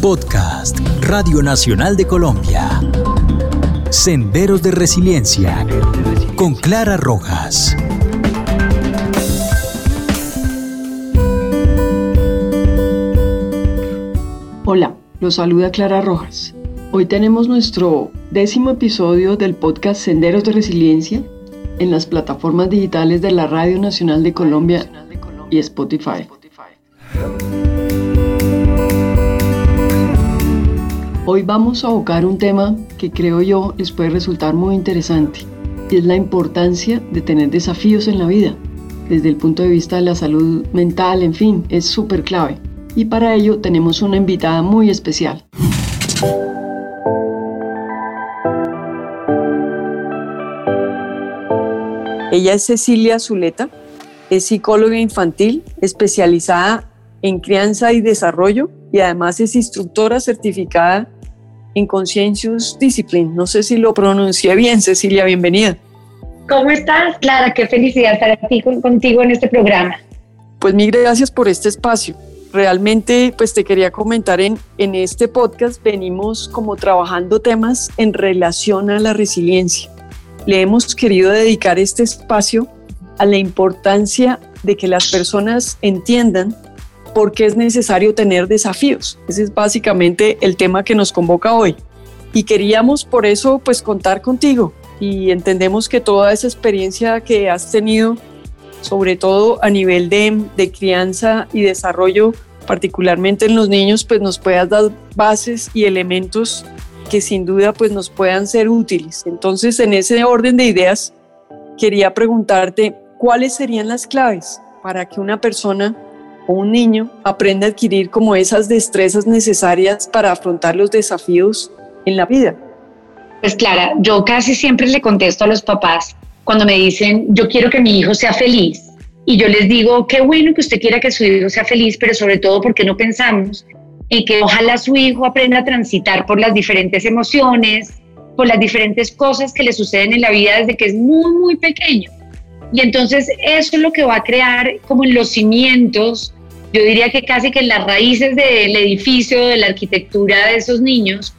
Podcast Radio Nacional de Colombia. Senderos de Resiliencia con Clara Rojas. Hola, los saluda Clara Rojas. Hoy tenemos nuestro décimo episodio del podcast Senderos de Resiliencia en las plataformas digitales de la Radio Nacional de Colombia y Spotify. Hoy vamos a abocar un tema que creo yo les puede resultar muy interesante y es la importancia de tener desafíos en la vida. Desde el punto de vista de la salud mental, en fin, es súper clave. Y para ello tenemos una invitada muy especial. Ella es Cecilia Zuleta, es psicóloga infantil especializada en crianza y desarrollo y además es instructora certificada en Conscientious Discipline. No sé si lo pronuncié bien, Cecilia, bienvenida. ¿Cómo estás, Clara? Qué felicidad estar aquí contigo en este programa. Pues mil gracias por este espacio. Realmente, pues te quería comentar en, en este podcast venimos como trabajando temas en relación a la resiliencia. Le hemos querido dedicar este espacio a la importancia de que las personas entiendan por qué es necesario tener desafíos. Ese es básicamente el tema que nos convoca hoy. Y queríamos por eso pues contar contigo y entendemos que toda esa experiencia que has tenido, sobre todo a nivel de, de crianza y desarrollo, particularmente en los niños, pues nos puedas dar bases y elementos que sin duda pues nos puedan ser útiles. Entonces, en ese orden de ideas, quería preguntarte cuáles serían las claves para que una persona un niño aprenda a adquirir como esas destrezas necesarias para afrontar los desafíos en la vida? Pues Clara, yo casi siempre le contesto a los papás cuando me dicen, yo quiero que mi hijo sea feliz. Y yo les digo, qué bueno que usted quiera que su hijo sea feliz, pero sobre todo porque no pensamos en que ojalá su hijo aprenda a transitar por las diferentes emociones, por las diferentes cosas que le suceden en la vida desde que es muy, muy pequeño. Y entonces eso es lo que va a crear como los cimientos yo diría que casi que en las raíces del edificio, de la arquitectura de esos niños,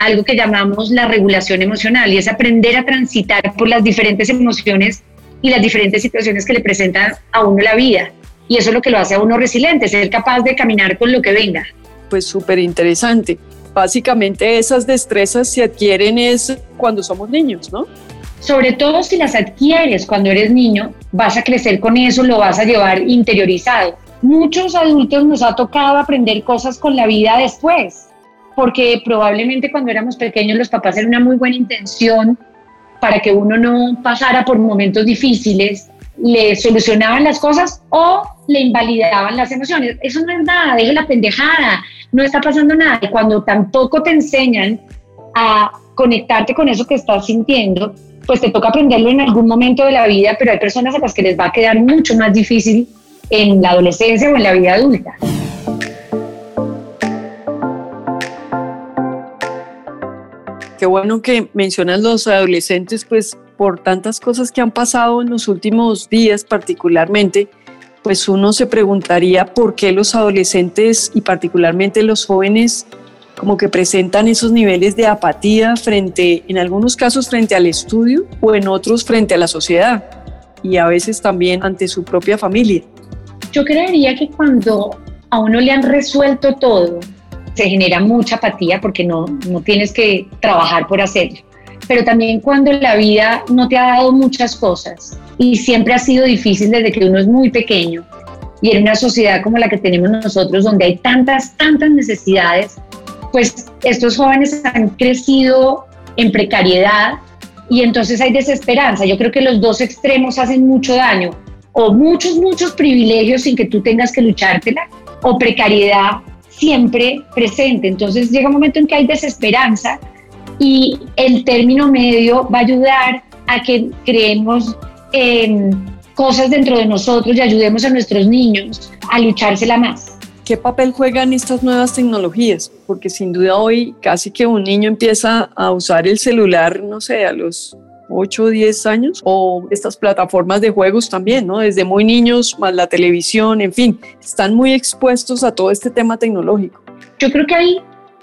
algo que llamamos la regulación emocional y es aprender a transitar por las diferentes emociones y las diferentes situaciones que le presentan a uno la vida. Y eso es lo que lo hace a uno resiliente, ser capaz de caminar con lo que venga. Pues súper interesante. Básicamente esas destrezas se adquieren es cuando somos niños, ¿no? Sobre todo si las adquieres cuando eres niño, vas a crecer con eso, lo vas a llevar interiorizado muchos adultos nos ha tocado aprender cosas con la vida después, porque probablemente cuando éramos pequeños los papás eran una muy buena intención para que uno no pasara por momentos difíciles, le solucionaban las cosas o le invalidaban las emociones. Eso no es nada, deje la pendejada, no está pasando nada. Y cuando tampoco te enseñan a conectarte con eso que estás sintiendo, pues te toca aprenderlo en algún momento de la vida, pero hay personas a las que les va a quedar mucho más difícil en la adolescencia o en la vida adulta. Qué bueno que mencionas los adolescentes, pues por tantas cosas que han pasado en los últimos días particularmente, pues uno se preguntaría por qué los adolescentes y particularmente los jóvenes como que presentan esos niveles de apatía frente, en algunos casos frente al estudio o en otros frente a la sociedad y a veces también ante su propia familia. Yo creería que cuando a uno le han resuelto todo, se genera mucha apatía porque no, no tienes que trabajar por hacerlo. Pero también cuando la vida no te ha dado muchas cosas y siempre ha sido difícil desde que uno es muy pequeño y en una sociedad como la que tenemos nosotros, donde hay tantas, tantas necesidades, pues estos jóvenes han crecido en precariedad y entonces hay desesperanza. Yo creo que los dos extremos hacen mucho daño o muchos, muchos privilegios sin que tú tengas que luchártela, o precariedad siempre presente. Entonces llega un momento en que hay desesperanza y el término medio va a ayudar a que creemos en cosas dentro de nosotros y ayudemos a nuestros niños a luchársela más. ¿Qué papel juegan estas nuevas tecnologías? Porque sin duda hoy casi que un niño empieza a usar el celular, no sé, a los 8 o 10 años, o estas plataformas de juegos también, ¿no? Desde muy niños, más la televisión, en fin, están muy expuestos a todo este tema tecnológico. Yo creo que hay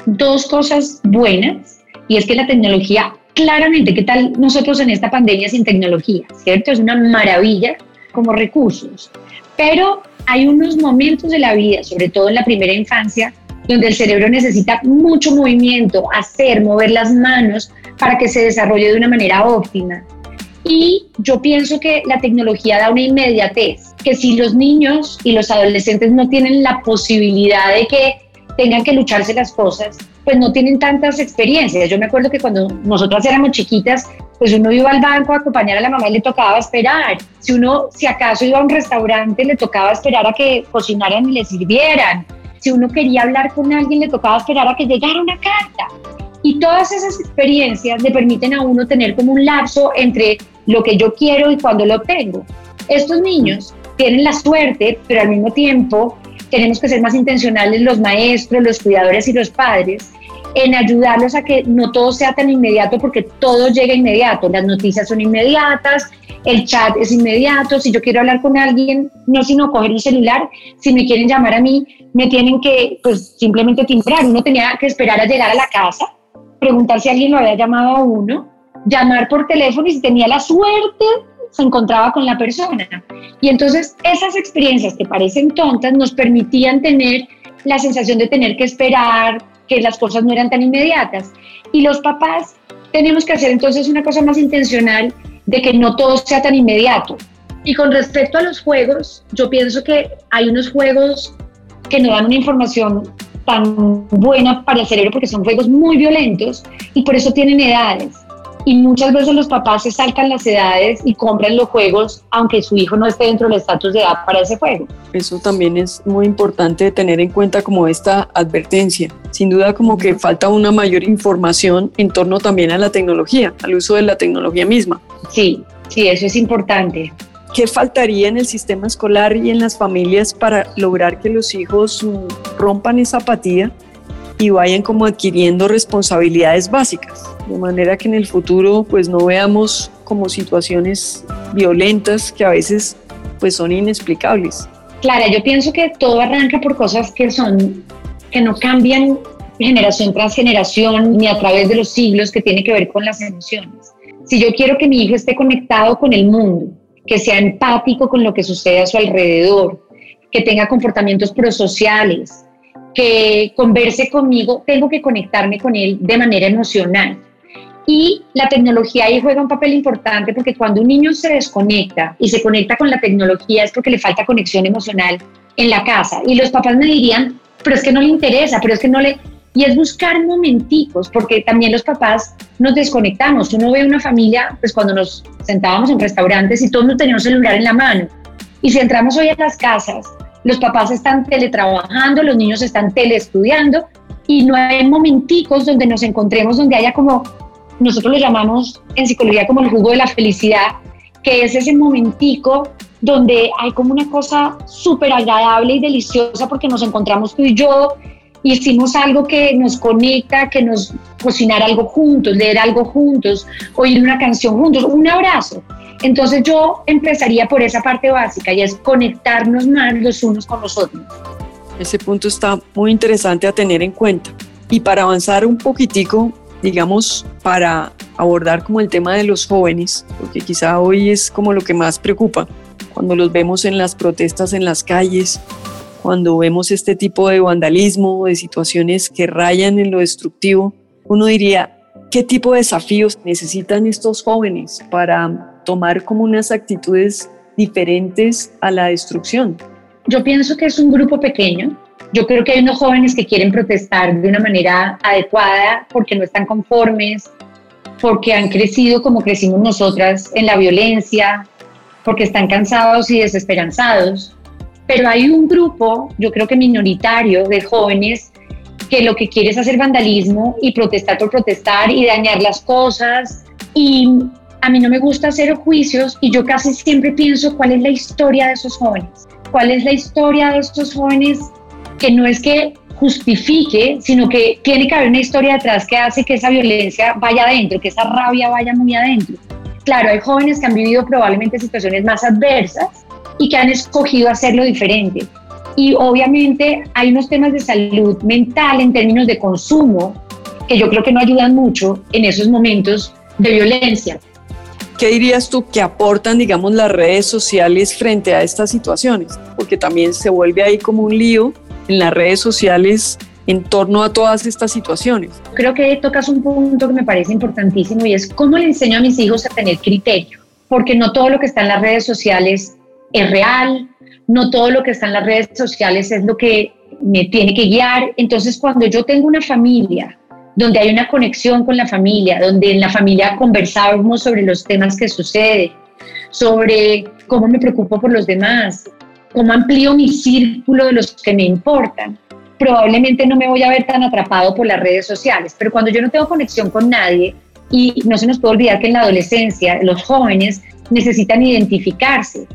dos cosas buenas y es que la tecnología, claramente, ¿qué tal nosotros en esta pandemia sin tecnología? ¿Cierto? Es una maravilla como recursos. Pero hay unos momentos de la vida, sobre todo en la primera infancia, donde el cerebro necesita mucho movimiento, hacer, mover las manos para que se desarrolle de una manera óptima. Y yo pienso que la tecnología da una inmediatez, que si los niños y los adolescentes no tienen la posibilidad de que tengan que lucharse las cosas, pues no tienen tantas experiencias. Yo me acuerdo que cuando nosotras éramos chiquitas, pues uno iba al banco a acompañar a la mamá y le tocaba esperar. Si uno, si acaso iba a un restaurante, le tocaba esperar a que cocinaran y le sirvieran. Si uno quería hablar con alguien, le tocaba esperar a que llegara una carta. Y todas esas experiencias le permiten a uno tener como un lapso entre lo que yo quiero y cuando lo obtengo. Estos niños tienen la suerte, pero al mismo tiempo tenemos que ser más intencionales los maestros, los cuidadores y los padres en ayudarlos a que no todo sea tan inmediato porque todo llega inmediato. Las noticias son inmediatas, el chat es inmediato. Si yo quiero hablar con alguien, no sino coger un celular, si me quieren llamar a mí, me tienen que pues simplemente timbrar. Uno tenía que esperar a llegar a la casa, preguntar si alguien lo había llamado a uno, llamar por teléfono y si tenía la suerte se encontraba con la persona. Y entonces esas experiencias que parecen tontas nos permitían tener la sensación de tener que esperar, que las cosas no eran tan inmediatas. Y los papás tenemos que hacer entonces una cosa más intencional de que no todo sea tan inmediato. Y con respecto a los juegos, yo pienso que hay unos juegos que no dan una información tan buena para el cerebro porque son juegos muy violentos y por eso tienen edades y muchas veces los papás se saltan las edades y compran los juegos aunque su hijo no esté dentro del estatus de edad para ese juego. Eso también es muy importante tener en cuenta como esta advertencia. Sin duda como que falta una mayor información en torno también a la tecnología, al uso de la tecnología misma. Sí, sí, eso es importante. ¿Qué faltaría en el sistema escolar y en las familias para lograr que los hijos rompan esa apatía y vayan como adquiriendo responsabilidades básicas, de manera que en el futuro pues no veamos como situaciones violentas que a veces pues son inexplicables. Clara, yo pienso que todo arranca por cosas que son que no cambian generación tras generación ni a través de los siglos que tiene que ver con las emociones. Si yo quiero que mi hijo esté conectado con el mundo, que sea empático con lo que sucede a su alrededor, que tenga comportamientos prosociales, que converse conmigo, tengo que conectarme con él de manera emocional. Y la tecnología ahí juega un papel importante porque cuando un niño se desconecta y se conecta con la tecnología es porque le falta conexión emocional en la casa. Y los papás me dirían, pero es que no le interesa, pero es que no le... Y es buscar momenticos, porque también los papás nos desconectamos. Uno ve una familia, pues cuando nos sentábamos en restaurantes y todos teníamos celular en la mano. Y si entramos hoy a las casas los papás están teletrabajando, los niños están teleestudiando y no hay momenticos donde nos encontremos, donde haya como, nosotros lo llamamos en psicología como el jugo de la felicidad, que es ese momentico donde hay como una cosa súper agradable y deliciosa porque nos encontramos tú y yo, hicimos algo que nos conecta, que nos cocinar algo juntos, leer algo juntos, oír una canción juntos, un abrazo. Entonces yo empezaría por esa parte básica y es conectarnos más los unos con los otros. Ese punto está muy interesante a tener en cuenta. Y para avanzar un poquitico, digamos, para abordar como el tema de los jóvenes, porque quizá hoy es como lo que más preocupa, cuando los vemos en las protestas en las calles, cuando vemos este tipo de vandalismo, de situaciones que rayan en lo destructivo, uno diría, ¿qué tipo de desafíos necesitan estos jóvenes para tomar como unas actitudes diferentes a la destrucción? Yo pienso que es un grupo pequeño. Yo creo que hay unos jóvenes que quieren protestar de una manera adecuada porque no están conformes, porque han crecido como crecimos nosotras en la violencia, porque están cansados y desesperanzados. Pero hay un grupo, yo creo que minoritario, de jóvenes que lo que quiere es hacer vandalismo y protestar por protestar y dañar las cosas y a mí no me gusta hacer juicios y yo casi siempre pienso cuál es la historia de esos jóvenes, cuál es la historia de estos jóvenes que no es que justifique, sino que tiene que haber una historia detrás que hace que esa violencia vaya adentro, que esa rabia vaya muy adentro. Claro, hay jóvenes que han vivido probablemente situaciones más adversas y que han escogido hacerlo diferente. Y obviamente hay unos temas de salud mental en términos de consumo que yo creo que no ayudan mucho en esos momentos de violencia. ¿Qué dirías tú que aportan, digamos, las redes sociales frente a estas situaciones? Porque también se vuelve ahí como un lío en las redes sociales en torno a todas estas situaciones. Creo que tocas un punto que me parece importantísimo y es cómo le enseño a mis hijos a tener criterio, porque no todo lo que está en las redes sociales es real, no todo lo que está en las redes sociales es lo que me tiene que guiar. Entonces, cuando yo tengo una familia donde hay una conexión con la familia, donde en la familia conversamos sobre los temas que suceden, sobre cómo me preocupo por los demás, cómo amplío mi círculo de los que me importan, probablemente no me voy a ver tan atrapado por las redes sociales. Pero cuando yo no tengo conexión con nadie, y no se nos puede olvidar que en la adolescencia los jóvenes necesitan identificarse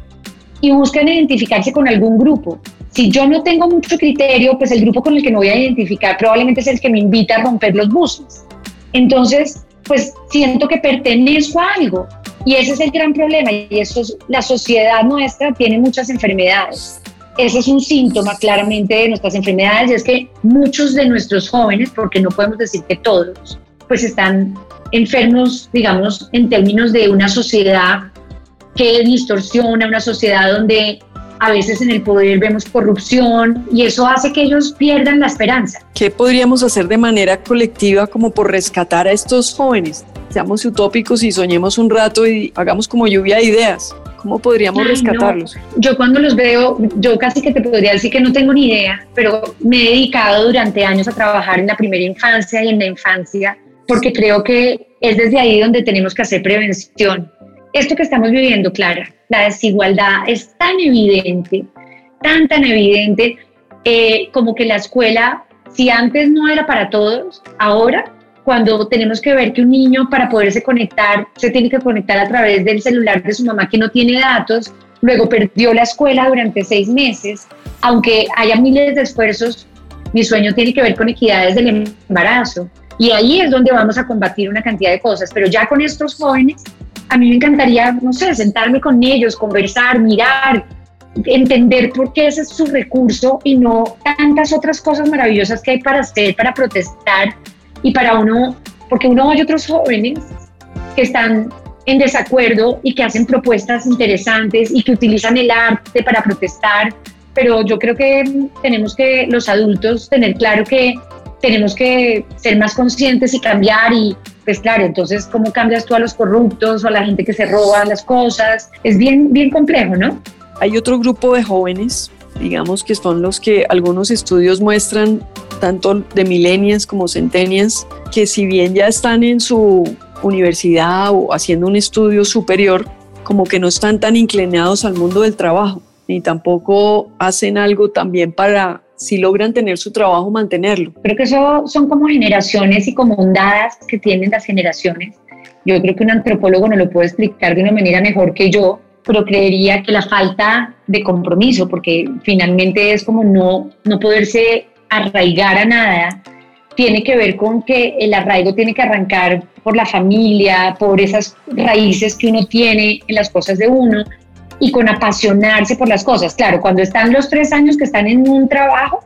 y buscan identificarse con algún grupo. Si yo no tengo mucho criterio, pues el grupo con el que me voy a identificar probablemente es el que me invita a romper los buses. Entonces, pues siento que pertenezco a algo y ese es el gran problema y eso es, la sociedad nuestra tiene muchas enfermedades. Ese es un síntoma claramente de nuestras enfermedades y es que muchos de nuestros jóvenes, porque no podemos decir que todos, pues están enfermos, digamos, en términos de una sociedad que distorsiona, una sociedad donde a veces en el poder vemos corrupción y eso hace que ellos pierdan la esperanza. ¿Qué podríamos hacer de manera colectiva como por rescatar a estos jóvenes? Seamos utópicos y soñemos un rato y hagamos como lluvia de ideas. ¿Cómo podríamos rescatarlos? Yo cuando los veo, yo casi que te podría decir que no tengo ni idea, pero me he dedicado durante años a trabajar en la primera infancia y en la infancia porque creo que es desde ahí donde tenemos que hacer prevención esto que estamos viviendo, Clara, la desigualdad es tan evidente, tan, tan evidente, eh, como que la escuela, si antes no era para todos, ahora cuando tenemos que ver que un niño para poderse conectar se tiene que conectar a través del celular de su mamá que no tiene datos, luego perdió la escuela durante seis meses, aunque haya miles de esfuerzos, mi sueño tiene que ver con equidades del embarazo. Y ahí es donde vamos a combatir una cantidad de cosas, pero ya con estos jóvenes a mí me encantaría, no sé, sentarme con ellos, conversar, mirar, entender por qué ese es su recurso y no tantas otras cosas maravillosas que hay para hacer, para protestar y para uno, porque uno oye otros jóvenes que están en desacuerdo y que hacen propuestas interesantes y que utilizan el arte para protestar, pero yo creo que tenemos que los adultos tener claro que tenemos que ser más conscientes y cambiar y pues claro, entonces cómo cambias tú a los corruptos o a la gente que se roba las cosas, es bien, bien complejo, ¿no? Hay otro grupo de jóvenes, digamos que son los que algunos estudios muestran, tanto de milenias como centenias, que si bien ya están en su universidad o haciendo un estudio superior, como que no están tan inclinados al mundo del trabajo, ni tampoco hacen algo también para si logran tener su trabajo, mantenerlo. Creo que eso son como generaciones y como ondadas que tienen las generaciones. Yo creo que un antropólogo no lo puede explicar de una manera mejor que yo, pero creería que la falta de compromiso, porque finalmente es como no, no poderse arraigar a nada, tiene que ver con que el arraigo tiene que arrancar por la familia, por esas raíces que uno tiene en las cosas de uno, y con apasionarse por las cosas. Claro, cuando están los tres años que están en un trabajo,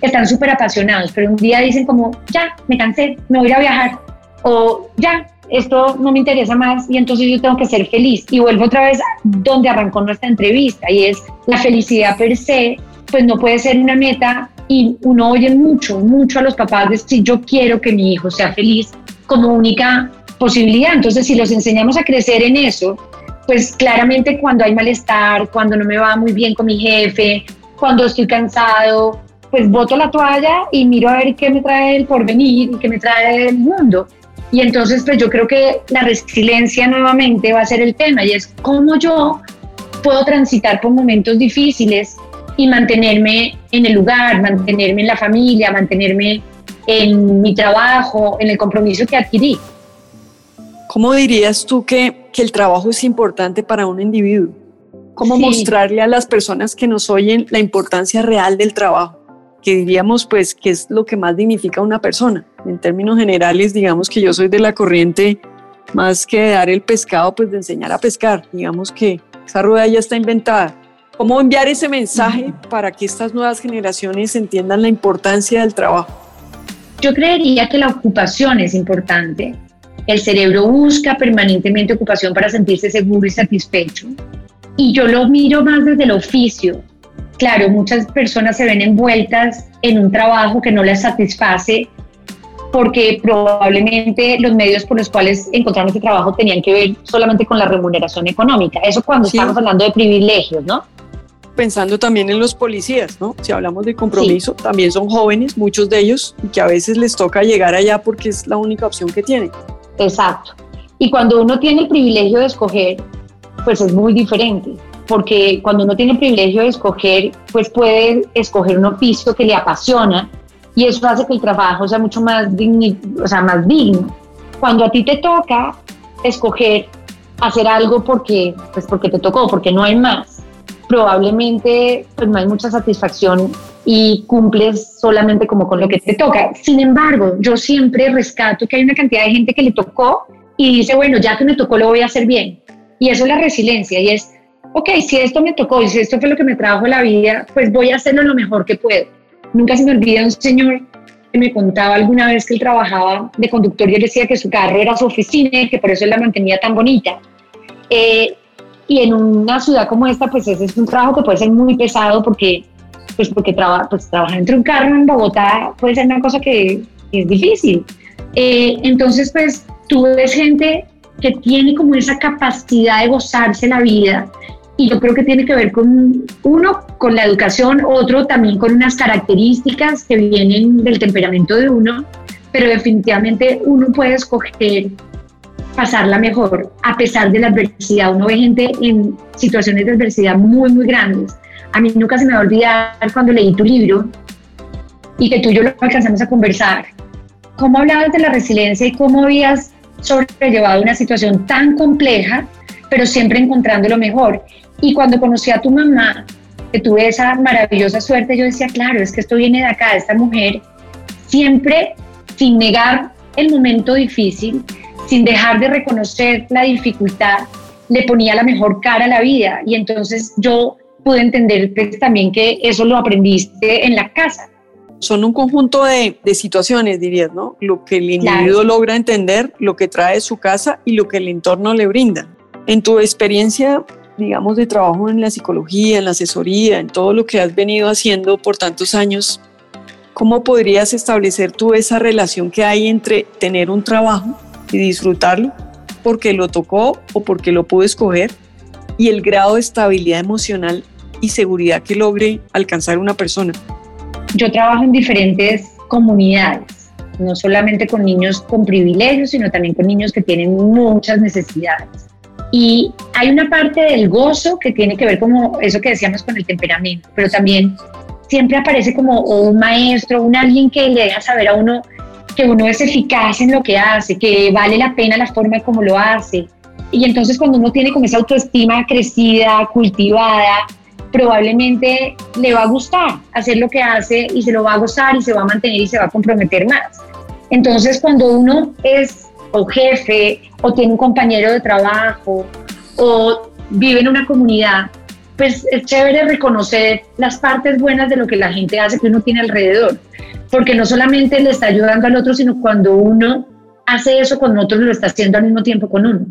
están súper apasionados, pero un día dicen como, ya, me cansé, me voy a viajar, o ya, esto no me interesa más y entonces yo tengo que ser feliz. Y vuelvo otra vez donde arrancó nuestra entrevista y es la felicidad per se, pues no puede ser una meta y uno oye mucho, mucho a los papás decir yo quiero que mi hijo sea feliz como única posibilidad. Entonces si los enseñamos a crecer en eso, pues claramente cuando hay malestar, cuando no me va muy bien con mi jefe, cuando estoy cansado, pues boto la toalla y miro a ver qué me trae el porvenir y qué me trae el mundo. Y entonces, pues yo creo que la resiliencia nuevamente va a ser el tema y es cómo yo puedo transitar por momentos difíciles y mantenerme en el lugar, mantenerme en la familia, mantenerme en mi trabajo, en el compromiso que adquirí. ¿Cómo dirías tú que, que el trabajo es importante para un individuo? ¿Cómo mostrarle a las personas que nos oyen la importancia real del trabajo? Que diríamos, pues, que es lo que más dignifica a una persona. En términos generales, digamos que yo soy de la corriente más que dar el pescado, pues de enseñar a pescar. Digamos que esa rueda ya está inventada. ¿Cómo enviar ese mensaje para que estas nuevas generaciones entiendan la importancia del trabajo? Yo creería que la ocupación es importante. El cerebro busca permanentemente ocupación para sentirse seguro y satisfecho. Y yo lo miro más desde el oficio. Claro, muchas personas se ven envueltas en un trabajo que no les satisface porque probablemente los medios por los cuales encontraron ese trabajo tenían que ver solamente con la remuneración económica. Eso cuando estamos hablando de privilegios, ¿no? Pensando también en los policías, ¿no? Si hablamos de compromiso, también son jóvenes, muchos de ellos, y que a veces les toca llegar allá porque es la única opción que tienen. Exacto. Y cuando uno tiene el privilegio de escoger, pues es muy diferente, porque cuando uno tiene el privilegio de escoger, pues puede escoger un oficio que le apasiona y eso hace que el trabajo sea mucho más, digno, o sea, más digno. Cuando a ti te toca escoger hacer algo porque, pues porque te tocó, porque no hay más, probablemente pues no hay mucha satisfacción y cumples solamente como con lo que te toca. Sin embargo, yo siempre rescato que hay una cantidad de gente que le tocó y dice, bueno, ya que me tocó, lo voy a hacer bien. Y eso es la resiliencia y es, ok, si esto me tocó y si esto fue lo que me trajo la vida, pues voy a hacerlo lo mejor que puedo. Nunca se me olvida un señor que me contaba alguna vez que él trabajaba de conductor y él decía que su carro era su oficina y que por eso él la mantenía tan bonita. Eh, y en una ciudad como esta, pues ese es un trabajo que puede ser muy pesado porque, pues porque traba, pues, trabajar entre un carro en Bogotá puede ser una cosa que, es difícil. Eh, entonces, pues tú ves gente que tiene como esa capacidad de gozarse la vida y yo creo que tiene que ver con uno, con la educación, otro también con unas características que vienen del temperamento de uno, pero definitivamente uno puede escoger pasarla mejor a pesar de la adversidad. Uno ve gente en situaciones de adversidad muy, muy grandes. A mí nunca se me va a olvidar cuando leí tu libro y que tú y yo lo alcanzamos a conversar. ¿Cómo hablabas de la resiliencia y cómo habías sobrellevado una situación tan compleja, pero siempre encontrando lo mejor? Y cuando conocí a tu mamá, que tuve esa maravillosa suerte, yo decía, claro, es que esto viene de acá, esta mujer, siempre sin negar el momento difícil, sin dejar de reconocer la dificultad, le ponía la mejor cara a la vida. Y entonces yo pude entender pues, también que eso lo aprendiste en la casa. Son un conjunto de, situaciones, dirías, ¿no? Lo que el individuo logra entender, lo que trae su casa y lo que el entorno le brinda. En tu experiencia, digamos, de trabajo en la psicología, en la asesoría, en todo lo que has venido haciendo por tantos años, ¿cómo podrías establecer tú esa relación que hay entre tener un trabajo y disfrutarlo porque lo tocó o porque lo pudo escoger y el grado de estabilidad emocional y seguridad que logre alcanzar una persona? Yo trabajo en diferentes comunidades, no solamente con niños con privilegios, sino también con niños que tienen muchas necesidades. Y hay una parte del gozo que tiene que ver como eso que decíamos con el temperamento, pero también siempre aparece como un maestro, un alguien que le deja saber a uno que uno es eficaz en lo que hace, que vale la pena la forma como lo hace. Y entonces cuando uno tiene como esa autoestima crecida, cultivada, probablemente le va a gustar hacer lo que hace y se lo va a gozar y se va a mantener y se va a comprometer más. Entonces cuando uno es o jefe o tiene un compañero de trabajo o vive en una comunidad, pues es chévere reconocer las partes buenas de lo que la gente hace que uno tiene alrededor, porque no solamente le está ayudando al otro, sino cuando uno hace eso con otros, lo está haciendo al mismo tiempo con uno.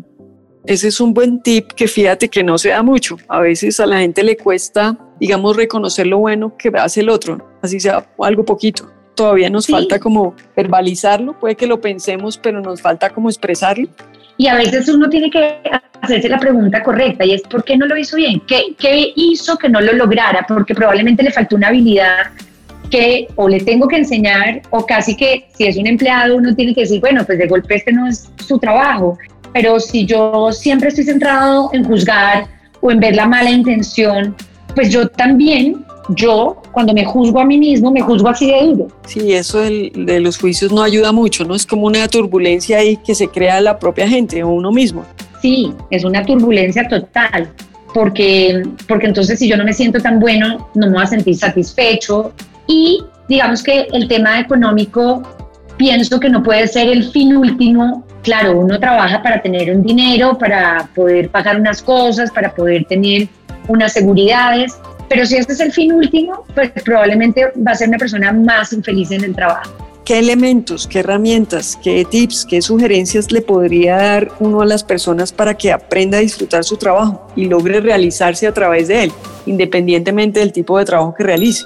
Ese es un buen tip que fíjate que no se da mucho. A veces a la gente le cuesta, digamos, reconocer lo bueno que hace el otro, así sea algo poquito todavía nos falta como verbalizarlo, puede que lo pensemos, pero nos falta como expresarlo. Y a veces uno tiene que hacerse la pregunta correcta y es ¿por qué no lo hizo bien? ¿Qué, ¿Qué hizo que no lo lograra? Porque probablemente le faltó una habilidad que o le tengo que enseñar o casi que si es un empleado uno tiene que decir, bueno, pues de golpe este no es su trabajo. Pero si yo siempre estoy centrado en juzgar o en ver la mala intención, pues yo también yo cuando me juzgo a mí mismo, me juzgo así de duro. Sí, eso de los juicios no ayuda mucho, ¿no? Es como una turbulencia ahí que se crea la propia gente o uno mismo. Sí, es una turbulencia total, porque, porque entonces si yo no me siento tan bueno, no me voy a sentir satisfecho. Y digamos que el tema económico, pienso que no puede ser el fin último. Claro, uno trabaja para tener un dinero, para poder pagar unas cosas, para poder tener unas seguridades, pero si este es el fin último, pues probablemente va a ser una persona más infeliz en el trabajo. ¿Qué elementos, qué herramientas, qué tips, qué sugerencias le podría dar uno a las personas para que aprenda a disfrutar su trabajo y logre realizarse a través de él, independientemente del tipo de trabajo que realice?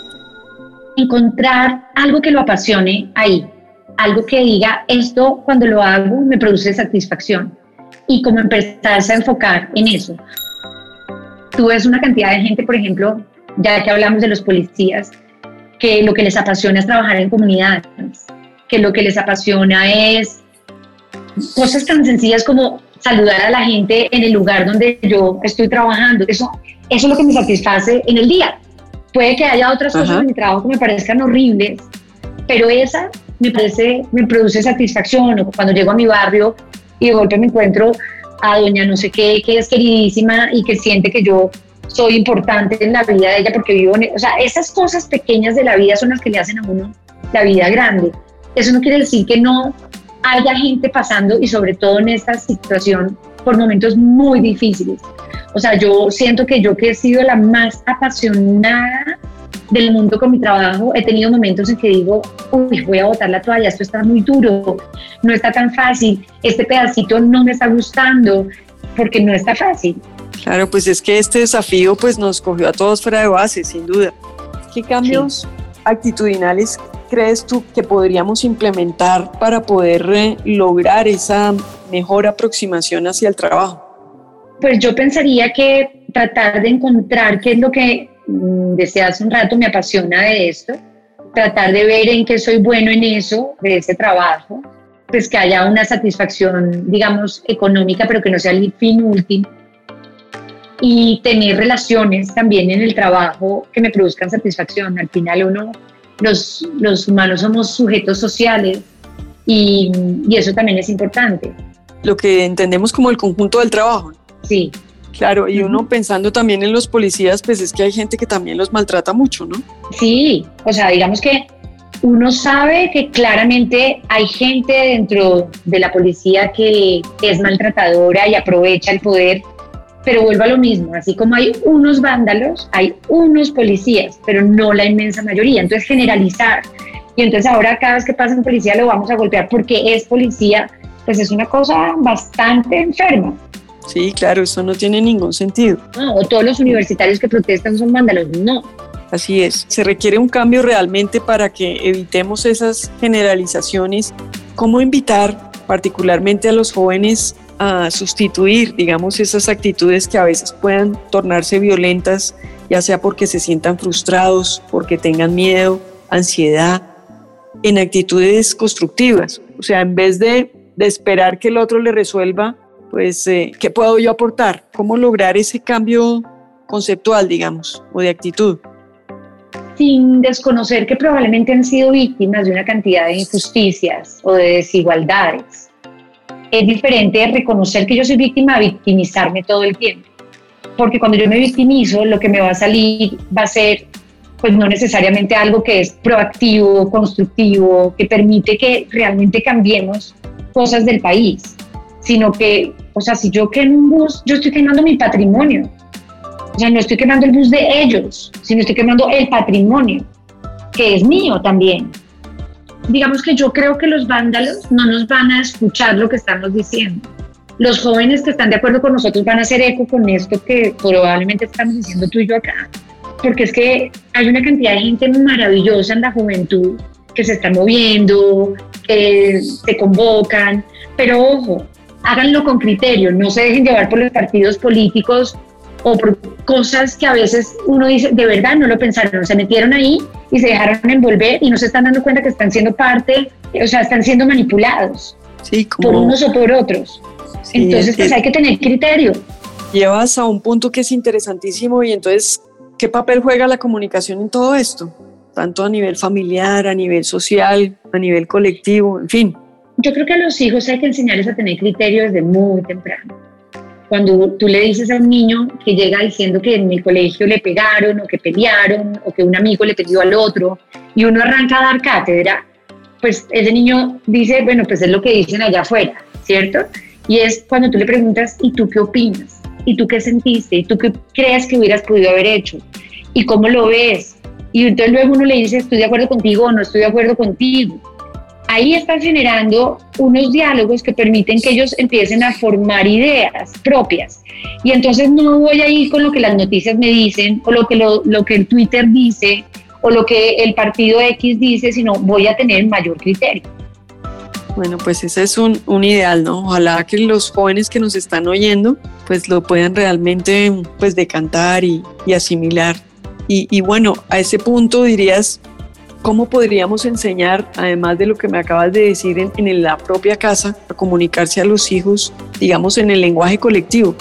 Encontrar algo que lo apasione ahí, algo que diga, esto cuando lo hago me produce satisfacción y como empezarse a enfocar en eso. Tú ves una cantidad de gente, por ejemplo, ya que hablamos de los policías, que lo que les apasiona es trabajar en comunidades, que lo que les apasiona es cosas tan sencillas como saludar a la gente en el lugar donde yo estoy trabajando. Eso, eso es lo que me satisface en el día. Puede que haya otras cosas en mi trabajo que me parezcan horribles, pero esa me, parece, me produce satisfacción. O cuando llego a mi barrio y de golpe me encuentro a doña no sé qué, que es queridísima y que siente que yo soy importante en la vida de ella porque vivo en... E, o sea, esas cosas pequeñas de la vida son las que le hacen a uno la vida grande. Eso no quiere decir que no haya gente pasando y sobre todo en esta situación por momentos muy difíciles. O sea, yo siento que yo que he sido la más apasionada del mundo con mi trabajo, he tenido momentos en que digo, uy, voy a botar la toalla, esto está muy duro, no está tan fácil, este pedacito no me está gustando, porque no está fácil. Claro, pues es que este desafío pues nos cogió a todos fuera de base, sin duda. ¿Qué cambios actitudinales crees tú que podríamos implementar para poder eh, lograr esa mejor aproximación hacia el trabajo? Pues yo pensaría que tratar de encontrar qué es lo que desde hace un rato me apasiona de esto, tratar de ver en qué soy bueno en eso, de ese trabajo, pues que haya una satisfacción, digamos, económica, pero que no sea el fin último y tener relaciones también en el trabajo que me produzcan satisfacción. Al final uno, los, los humanos somos sujetos sociales y, y, eso también es importante. Lo que entendemos como el conjunto del trabajo. Sí. Claro, y uno pensando también en los policías, pues es que hay gente que también los maltrata mucho, ¿no? Sí, o sea, digamos que uno sabe que claramente hay gente dentro de la policía que es maltratadora y aprovecha el poder pero vuelvo a lo mismo, así como hay unos vándalos, hay unos policías, pero no la inmensa mayoría. Entonces, generalizar. Y entonces ahora cada vez que pasa un policía lo vamos a golpear porque es policía, pues es una cosa bastante enferma. Sí, claro, eso no tiene ningún sentido. No, o todos los universitarios que protestan son vándalos, no. Así es, se requiere un cambio realmente para que evitemos esas generalizaciones. ¿Cómo invitar particularmente a los jóvenes a sustituir, digamos, esas actitudes que a veces puedan tornarse violentas, ya sea porque se sientan frustrados, porque tengan miedo, ansiedad, en actitudes constructivas. O sea, en vez de, esperar que el otro le resuelva, pues, eh, ¿qué puedo yo aportar? ¿Cómo lograr ese cambio conceptual, digamos, o de actitud? Sin desconocer que probablemente han sido víctimas de una cantidad de injusticias o de desigualdades es diferente reconocer que yo soy víctima a victimizarme todo el tiempo. Porque cuando yo me victimizo, lo que me va a salir va a ser, pues no necesariamente algo que es proactivo, constructivo, que permite que realmente cambiemos cosas del país, sino que, o sea, si yo quemo un bus, yo estoy quemando mi patrimonio. O sea, no estoy quemando el bus de ellos, sino estoy quemando el patrimonio, que es mío también digamos que yo creo que los vándalos no nos van a escuchar lo que estamos diciendo. Los jóvenes que están de acuerdo con nosotros van a hacer eco con esto que probablemente estamos diciendo tú y yo acá. Porque es que hay una cantidad de gente maravillosa en la juventud que se está moviendo, que se convocan, pero ojo, háganlo con criterio, no se dejen llevar por los partidos políticos o por cosas que a veces uno dice, de verdad no lo pensaron, se metieron ahí y se dejaron envolver y no se están dando cuenta que están siendo parte, o sea, están siendo manipulados por unos o por otros. entonces, pues hay que tener criterio. Llevas a un punto que es interesantísimo y entonces, ¿qué papel juega la comunicación en todo esto? Tanto a nivel familiar, a nivel social, a nivel colectivo, en fin. Yo creo que a los hijos hay que enseñarles a tener criterio desde muy temprano cuando tú le dices a un niño que llega diciendo que en el colegio le pegaron o que pelearon o que un amigo le peleó al otro y uno arranca a dar cátedra, pues ese niño dice, bueno, pues es lo que dicen allá afuera, ¿cierto? Y es cuando tú le preguntas, ¿y tú qué opinas? ¿y tú qué sentiste? ¿Y tú qué crees que hubieras podido haber hecho? ¿Y cómo lo ves? Y entonces luego uno le dice, estoy de acuerdo contigo o no estoy de acuerdo contigo. Ahí están generando unos diálogos que permiten que ellos empiecen a formar ideas propias. Y entonces no voy a ir con lo que las noticias me dicen o lo que, lo, lo que el Twitter dice o lo que el partido X dice, sino voy a tener mayor criterio. Bueno, pues ese es un, un, ideal, ¿no? Ojalá que los jóvenes que nos están oyendo, pues lo puedan realmente, pues, decantar y, y asimilar. Y, y, bueno, a ese punto dirías, ¿cómo podríamos enseñar, además de lo que me acabas de decir en, en la propia casa, a comunicarse a los hijos, digamos, en el lenguaje colectivo?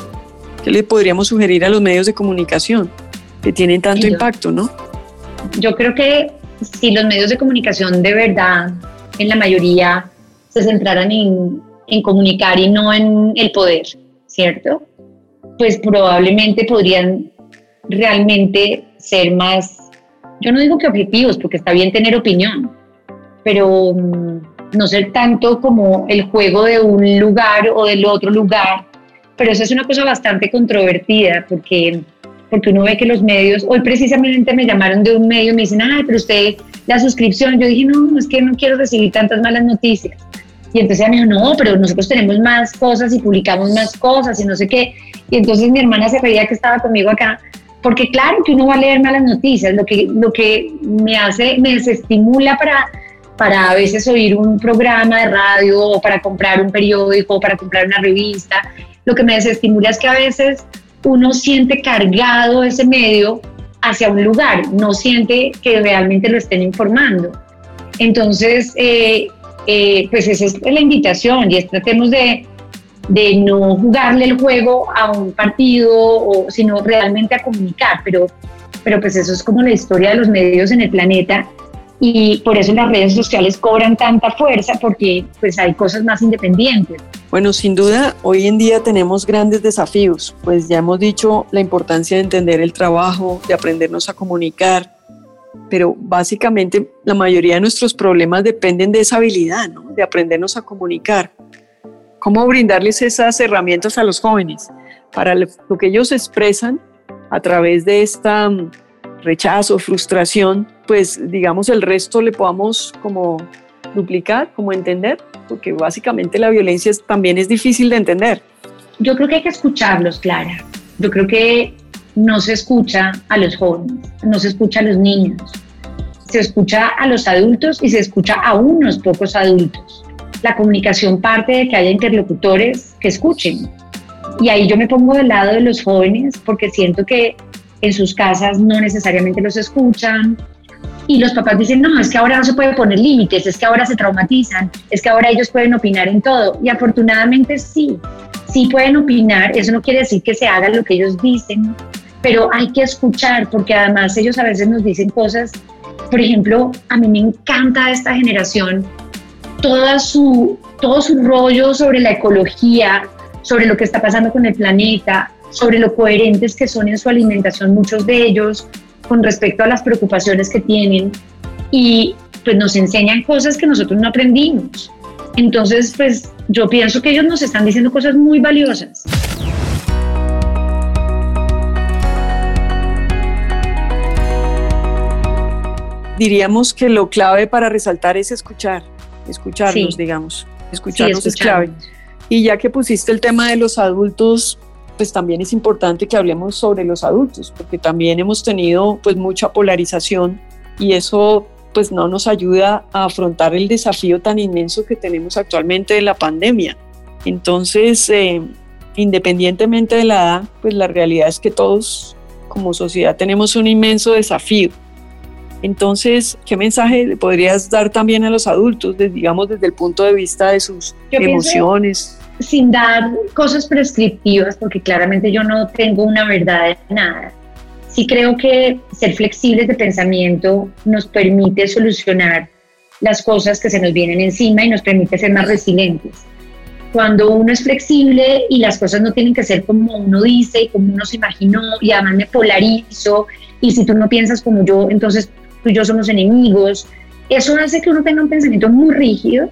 ¿Qué le podríamos sugerir a los medios de comunicación que tienen tanto impacto, no? Yo creo que si los medios de comunicación de verdad, en la mayoría, se centraran en, en comunicar y no en el poder, ¿cierto? Pues probablemente podrían realmente ser más, yo no digo que objetivos, porque está bien tener opinión, pero mm, no ser tanto como el juego de un lugar o del otro lugar. Pero eso es una cosa bastante controvertida, porque, porque uno ve que los medios, hoy precisamente me llamaron de un medio y me dicen, ay, pero usted, la suscripción, yo dije, no, es que no quiero recibir tantas malas noticias. Y entonces me dijo, no, pero nosotros tenemos más cosas y publicamos más cosas y no sé qué. Y entonces mi hermana se reía que estaba conmigo acá, porque claro que uno va a leer malas noticias, lo que, lo que me hace, me desestimula para, para a veces oír un programa de radio o para comprar un periódico o para comprar una revista, lo que me desestimula es que a veces uno siente cargado ese medio hacia un lugar, no siente que realmente lo estén informando. Entonces, eh, eh, pues esa es la invitación y tratemos de, de, no jugarle el juego a un partido, o, sino realmente a comunicar, pero, pero pues eso es como la historia de los medios en el planeta y por eso las redes sociales cobran tanta fuerza porque pues hay cosas más independientes. Bueno, sin duda, hoy en día tenemos grandes desafíos, pues ya hemos dicho la importancia de entender el trabajo, de aprendernos a comunicar, pero básicamente la mayoría de nuestros problemas dependen de esa habilidad, ¿no? de aprendernos a comunicar. ¿Cómo brindarles esas herramientas a los jóvenes para lo que ellos expresan a través de esta mm, rechazo, frustración, pues digamos el resto le podamos como duplicar, como entender, porque básicamente la violencia también es difícil de entender. Yo creo que hay que escucharlos, Clara. Yo creo que no se escucha a los jóvenes, no se escucha a los niños, se escucha a los adultos y se escucha a unos pocos adultos. La comunicación parte de que haya interlocutores que escuchen. Y ahí yo me pongo del lado de los jóvenes porque siento que en sus casas no necesariamente los escuchan. Y los papás dicen, no, es que ahora no se puede poner límites, es que ahora se traumatizan, es que ahora ellos pueden opinar en todo. Y afortunadamente sí, sí pueden opinar, eso no quiere decir que se haga lo que ellos dicen, pero hay que escuchar porque además ellos a veces nos dicen cosas, por ejemplo, a mí me encanta esta generación, toda su, todo su rollo sobre la ecología, sobre lo que está pasando con el planeta, sobre lo coherentes que son en su alimentación muchos de ellos con respecto a las preocupaciones que tienen y pues nos enseñan cosas que nosotros no aprendimos. Entonces, pues yo pienso que ellos nos están diciendo cosas muy valiosas. diríamos que lo clave para resaltar es escuchar, escucharnos, digamos. Escucharnos es clave. Y ya que pusiste el tema de los adultos, pues también es importante que hablemos sobre los adultos, porque también hemos tenido pues mucha polarización y eso pues no nos ayuda a afrontar el desafío tan inmenso que tenemos actualmente de la pandemia. Entonces, eh, independientemente de la edad, pues la realidad es que todos como sociedad tenemos un inmenso desafío entonces, ¿qué mensaje le podrías dar también a los adultos, digamos, desde el punto de vista de sus emociones? Sin dar cosas prescriptivas, porque claramente yo no tengo una verdad de nada. Sí creo que ser flexibles de pensamiento nos permite solucionar las cosas que se nos vienen encima y nos permite ser más resilientes. Cuando uno es flexible y las cosas no tienen que ser como uno dice y como uno se imaginó y además me polarizo y si tú no piensas como yo, entonces tú y yo somos enemigos. Eso hace que uno tenga un pensamiento muy rígido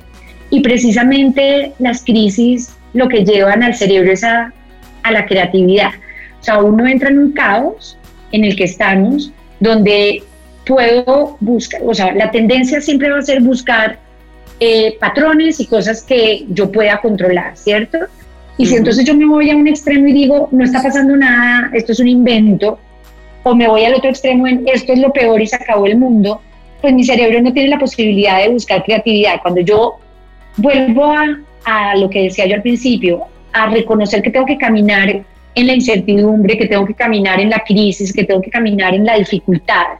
y precisamente las crisis lo que llevan al cerebro es a, a la creatividad. sea, uno entra en un caos en el que estamos, donde puedo buscar, o sea, la tendencia siempre va a ser buscar eh, patrones y cosas que yo pueda controlar, ¿cierto? Y si entonces yo me voy a un extremo y digo, no está pasando nada, esto es un invento, o me voy al otro extremo en esto es lo peor y se acabó el mundo, pues mi cerebro no tiene la posibilidad de buscar creatividad. Cuando yo vuelvo a, lo que decía yo al principio, a reconocer que tengo que caminar en la incertidumbre, que tengo que caminar en la crisis, que tengo que caminar en la dificultad,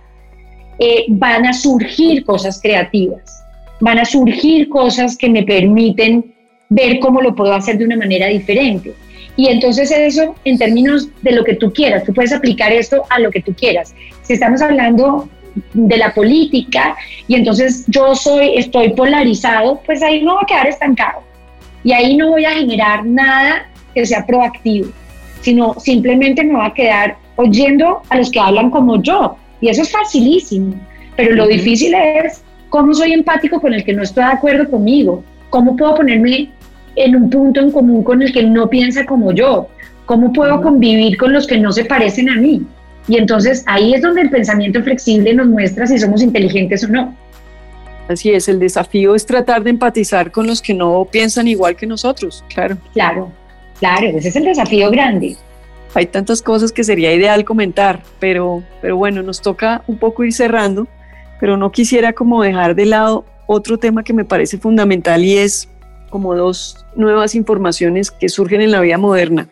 eh, van a surgir cosas creativas, van a surgir cosas que me permiten ver cómo lo puedo hacer de una manera diferente. Y entonces eso en términos de lo que tú quieras, tú puedes aplicar esto a lo que tú quieras. Si estamos hablando de la política y entonces yo soy estoy polarizado, pues ahí no va a quedar estancado. Y ahí no voy a generar nada que sea proactivo, sino simplemente me va a quedar oyendo a los que hablan como yo, y eso es facilísimo, pero lo difícil es cómo soy empático con el que no está de acuerdo conmigo, cómo puedo ponerme en un punto en común con el que no piensa como yo, cómo puedo convivir con los que no se parecen a mí. Y entonces ahí es donde el pensamiento flexible nos muestra si somos inteligentes o no. Así es, el desafío es tratar de empatizar con los que no piensan igual que nosotros, claro. Claro, claro, ese es el desafío grande hay tantas cosas que sería ideal comentar, pero, pero bueno, nos toca un poco ir cerrando, pero no quisiera como dejar de lado otro tema que me parece fundamental y es como dos nuevas informaciones que surgen en la vida moderna.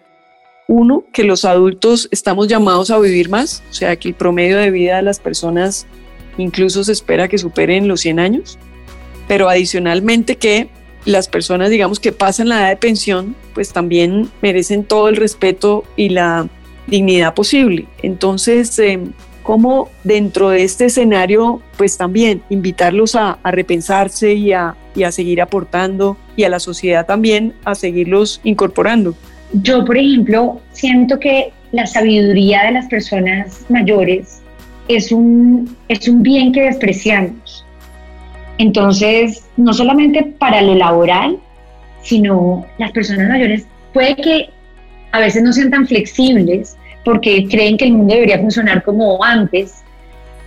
Uno, que los adultos estamos llamados a vivir más, o sea, que el promedio de vida de las personas incluso se espera que superen los 100 años, pero adicionalmente que las personas, digamos, que pasan la edad de pensión, pues también merecen todo el respeto y la dignidad posible. Entonces, eh, ¿cómo dentro de este escenario, pues también invitarlos a, repensarse y a, y a seguir aportando y a la sociedad también a seguirlos incorporando? Yo, por ejemplo, siento que la sabiduría de las personas mayores es un, es un bien que despreciamos. Entonces, no solamente para lo laboral, sino las personas mayores puede que a veces no sean tan flexibles porque creen que el mundo debería funcionar como antes,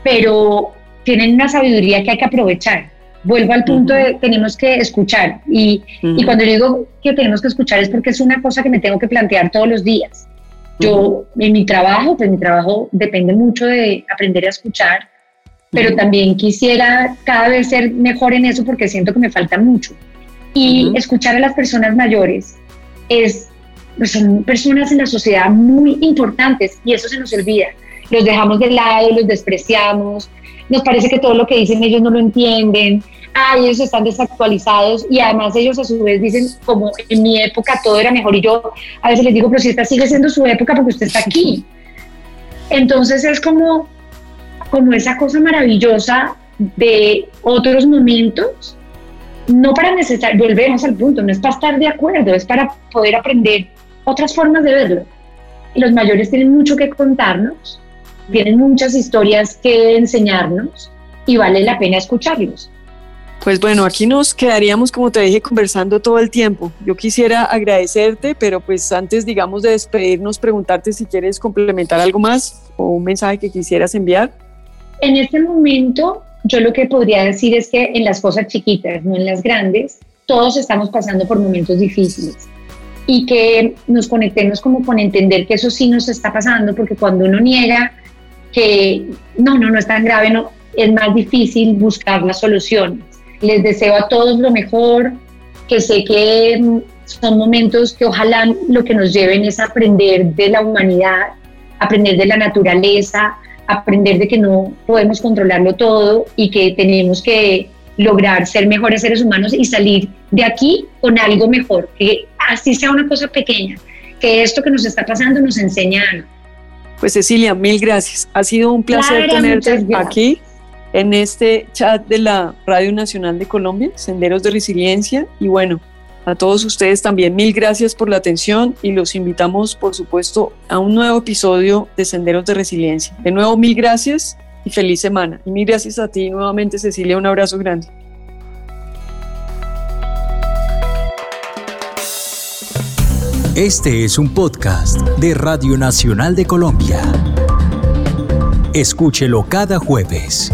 pero tienen una sabiduría que hay que aprovechar. Vuelvo al punto de tenemos que escuchar y, y, cuando digo que tenemos que escuchar es porque es una cosa que me tengo que plantear todos los días. Yo en mi trabajo, pues mi trabajo depende mucho de aprender a escuchar, pero también quisiera cada vez ser mejor en eso porque siento que me falta mucho. Y escuchar a las personas mayores es, pues son personas en la sociedad muy importantes y eso se nos olvida. Los dejamos de lado, los despreciamos, nos parece que todo lo que dicen ellos no lo entienden, ah, ellos están desactualizados y además ellos a su vez dicen como en mi época todo era mejor y yo a veces les digo, pero si esta sigue siendo su época porque usted está aquí. Entonces es como como esa cosa maravillosa de otros momentos, no para necesitar, volvemos al punto, no es para estar de acuerdo, es para poder aprender otras formas de verlo. Y los mayores tienen mucho que contarnos, tienen muchas historias que enseñarnos y vale la pena escucharlos. Pues bueno, aquí nos quedaríamos, como te dije, conversando todo el tiempo. Yo quisiera agradecerte, pero pues antes, digamos, de despedirnos, preguntarte si quieres complementar algo más o un mensaje que quisieras enviar. En este momento, yo lo que podría decir es que en las cosas chiquitas, no en las grandes, todos estamos pasando por momentos difíciles y que nos conectemos como con entender que eso sí nos está pasando, porque cuando uno niega que no, no, no es tan grave, no, es más difícil buscar las soluciones. Les deseo a todos lo mejor, que sé que son momentos que ojalá lo que nos lleven es aprender de la humanidad, aprender de la naturaleza, aprender de que no podemos controlarlo todo y que tenemos que lograr ser mejores seres humanos y salir de aquí con algo mejor, que así sea una cosa pequeña, que esto que nos está pasando nos enseña Pues Cecilia, mil gracias. Ha sido un placer tenerte aquí en este chat de la Radio Nacional de Colombia, Senderos de Resiliencia. Y bueno, a todos ustedes también mil gracias por la atención y los invitamos, por supuesto, a un nuevo episodio de Senderos de Resiliencia. De nuevo, mil gracias y feliz semana. Y mil gracias a ti nuevamente, Cecilia. Un abrazo grande. Este es un podcast de Radio Nacional de Colombia. Escúchelo cada jueves.